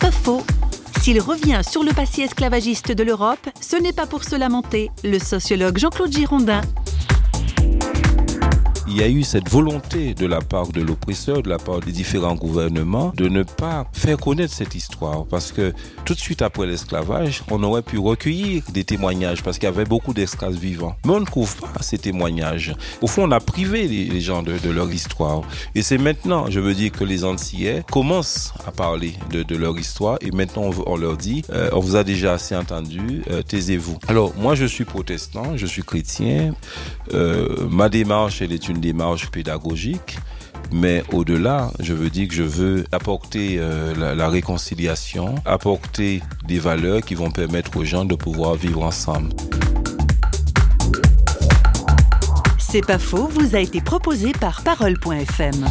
Pas faux. S'il revient sur le passé esclavagiste de l'Europe, ce n'est pas pour se lamenter. Le sociologue Jean-Claude Girondin il y a eu cette volonté de la part de l'oppresseur, de la part des différents gouvernements, de ne pas faire connaître cette histoire. Parce que tout de suite après l'esclavage, on aurait pu recueillir des témoignages parce qu'il y avait beaucoup d'esclaves vivants. Mais on ne trouve pas ces témoignages. Au fond, on a privé les, gens de, leur histoire. Et c'est maintenant, je veux dire, que les Antillais commencent à parler de, leur histoire. Et maintenant, on, leur dit, euh, on vous a déjà assez entendu, euh, taisez-vous. Alors, moi, je suis protestant, je suis chrétien. Euh, ma démarche, elle est une démarche pédagogique. Mais au-delà, je veux dire que je veux apporter euh, la, réconciliation, apporter des valeurs qui vont permettre aux gens de pouvoir vivre ensemble. C'est pas faux, vous a été proposé par Parole.fm.